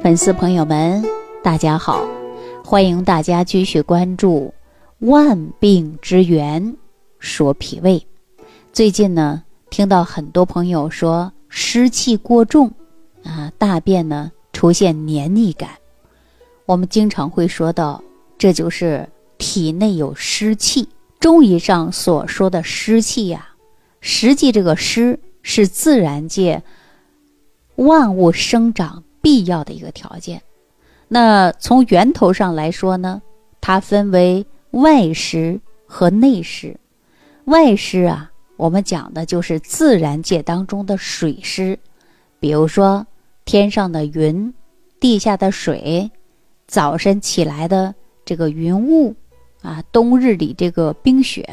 粉丝朋友们，大家好！欢迎大家继续关注《万病之源说脾胃》。最近呢，听到很多朋友说湿气过重啊，大便呢出现黏腻感。我们经常会说到，这就是体内有湿气。中医上所说的湿气呀，实际这个湿是自然界万物生长。必要的一个条件。那从源头上来说呢，它分为外湿和内湿。外湿啊，我们讲的就是自然界当中的水湿，比如说天上的云、地下的水、早晨起来的这个云雾啊，冬日里这个冰雪，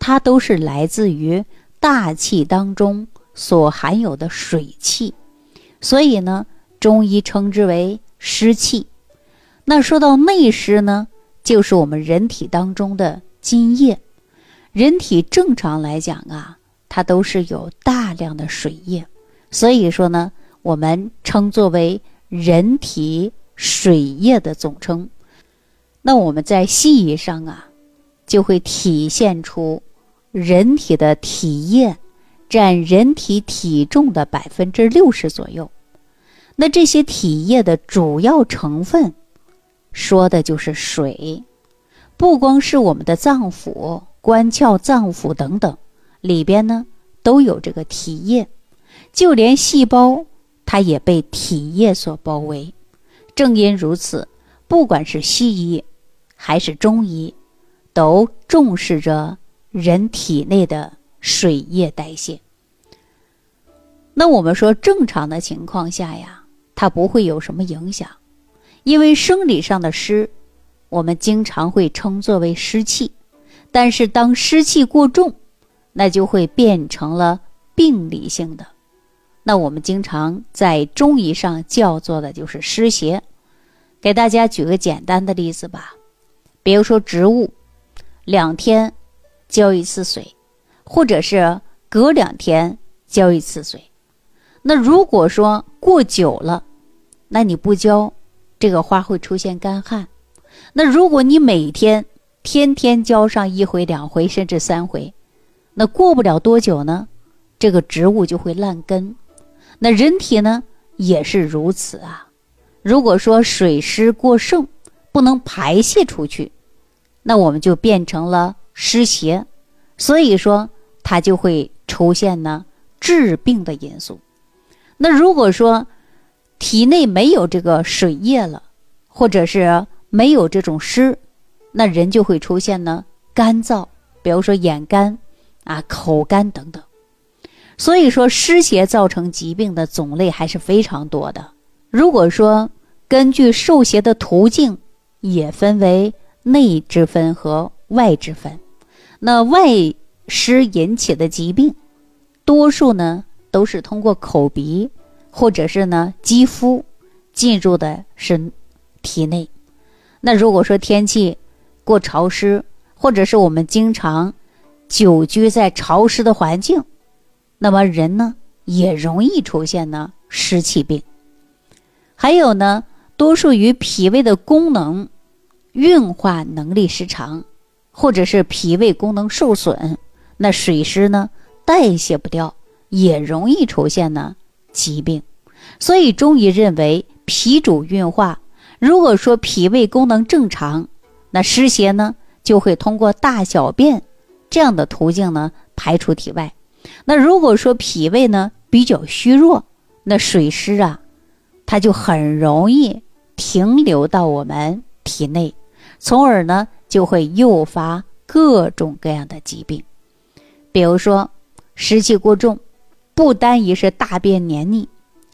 它都是来自于大气当中所含有的水汽。所以呢。中医称之为湿气，那说到内湿呢，就是我们人体当中的津液。人体正常来讲啊，它都是有大量的水液，所以说呢，我们称作为人体水液的总称。那我们在西医上啊，就会体现出人体的体液占人体体重的百分之六十左右。那这些体液的主要成分，说的就是水。不光是我们的脏腑、官窍、脏腑等等，里边呢都有这个体液，就连细胞它也被体液所包围。正因如此，不管是西医还是中医，都重视着人体内的水液代谢。那我们说正常的情况下呀。它不会有什么影响，因为生理上的湿，我们经常会称作为湿气。但是当湿气过重，那就会变成了病理性的。那我们经常在中医上叫做的就是湿邪。给大家举个简单的例子吧，比如说植物，两天浇一次水，或者是隔两天浇一次水。那如果说过久了，那你不浇，这个花会出现干旱。那如果你每天天天浇上一回、两回，甚至三回，那过不了多久呢，这个植物就会烂根。那人体呢也是如此啊。如果说水湿过盛，不能排泄出去，那我们就变成了湿邪，所以说它就会出现呢治病的因素。那如果说，体内没有这个水液了，或者是没有这种湿，那人就会出现呢干燥，比如说眼干啊、口干等等。所以说湿邪造成疾病的种类还是非常多的。如果说根据受邪的途径，也分为内之分和外之分。那外湿引起的疾病，多数呢都是通过口鼻。或者是呢，肌肤进入的是体内。那如果说天气过潮湿，或者是我们经常久居在潮湿的环境，那么人呢也容易出现呢湿气病。还有呢，多数与脾胃的功能运化能力失常，或者是脾胃功能受损，那水湿呢代谢不掉，也容易出现呢。疾病，所以中医认为脾主运化。如果说脾胃功能正常，那湿邪呢就会通过大小便这样的途径呢排出体外。那如果说脾胃呢比较虚弱，那水湿啊，它就很容易停留到我们体内，从而呢就会诱发各种各样的疾病，比如说湿气过重。不单一是大便黏腻，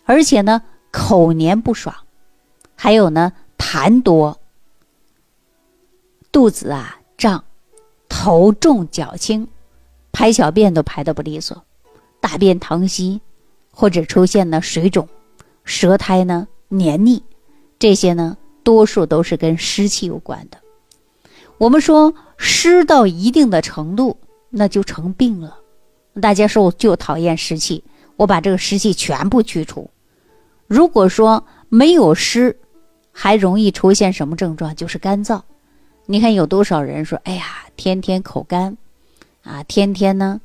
而且呢口黏不爽，还有呢痰多、肚子啊胀、头重脚轻、排小便都排的不利索、大便溏稀，或者出现了水肿、舌苔呢黏腻，这些呢多数都是跟湿气有关的。我们说湿到一定的程度，那就成病了。大家说我就讨厌湿气，我把这个湿气全部去除。如果说没有湿，还容易出现什么症状？就是干燥。你看有多少人说：“哎呀，天天口干，啊，天天呢，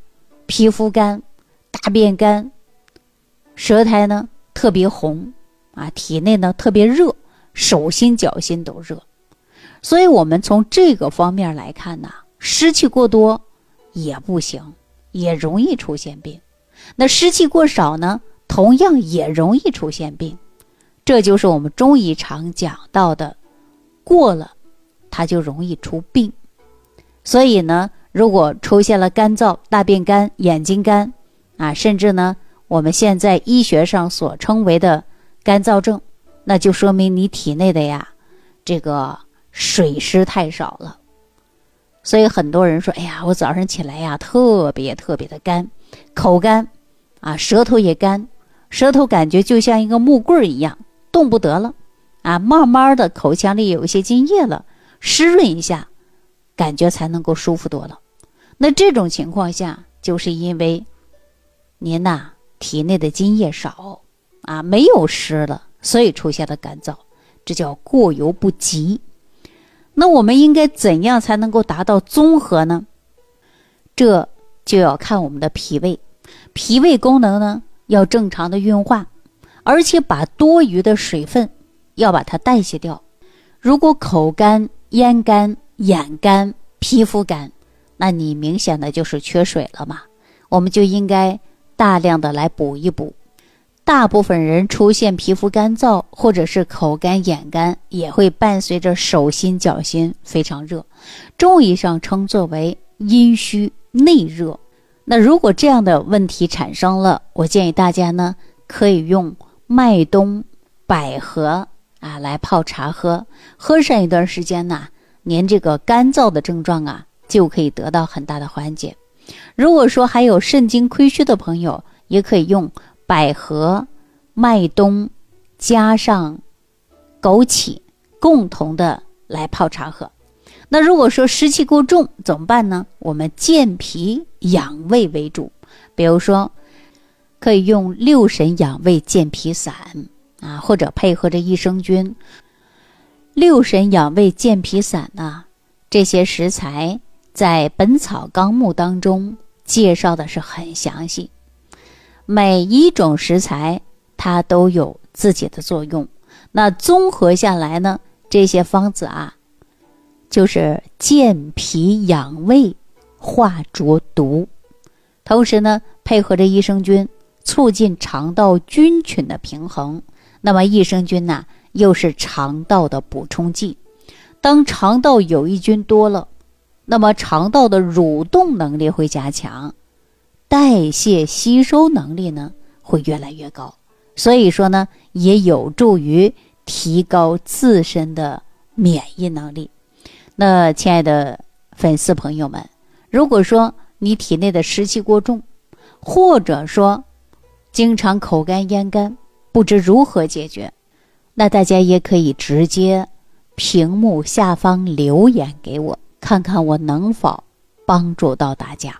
皮肤干，大便干，舌苔呢特别红，啊，体内呢特别热，手心脚心都热。”所以，我们从这个方面来看呢，湿气过多也不行，也容易出现病。那湿气过少呢，同样也容易出现病。这就是我们中医常讲到的，过了。它就容易出病，所以呢，如果出现了干燥、大便干、眼睛干，啊，甚至呢，我们现在医学上所称为的干燥症，那就说明你体内的呀，这个水湿太少了。所以很多人说：“哎呀，我早上起来呀，特别特别的干，口干，啊，舌头也干，舌头感觉就像一个木棍一样，动不得了，啊，慢慢的口腔里有一些津液了。”湿润一下，感觉才能够舒服多了。那这种情况下，就是因为您呐体内的津液少啊，没有湿了，所以出现了干燥，这叫过犹不及。那我们应该怎样才能够达到综合呢？这就要看我们的脾胃，脾胃功能呢要正常的运化，而且把多余的水分要把它代谢掉。如果口干，咽干、眼干、皮肤干，那你明显的就是缺水了嘛？我们就应该大量的来补一补。大部分人出现皮肤干燥或者是口干眼干，也会伴随着手心脚心非常热，中医上称作为阴虚内热。那如果这样的问题产生了，我建议大家呢可以用麦冬、百合。啊，来泡茶喝，喝上一段时间呢，您这个干燥的症状啊，就可以得到很大的缓解。如果说还有肾精亏虚的朋友，也可以用百合、麦冬加上枸杞，共同的来泡茶喝。那如果说湿气过重怎么办呢？我们健脾养胃为主，比如说可以用六神养胃健脾散。啊，或者配合着益生菌、六神养胃健脾散呐，这些食材在《本草纲目》当中介绍的是很详细。每一种食材它都有自己的作用，那综合下来呢，这些方子啊，就是健脾养胃、化浊毒，同时呢，配合着益生菌，促进肠道菌群的平衡。那么益生菌呢，又是肠道的补充剂。当肠道有益菌多了，那么肠道的蠕动能力会加强，代谢吸收能力呢会越来越高。所以说呢，也有助于提高自身的免疫能力。那亲爱的粉丝朋友们，如果说你体内的湿气过重，或者说经常口干咽干，不知如何解决，那大家也可以直接屏幕下方留言给我，看看我能否帮助到大家。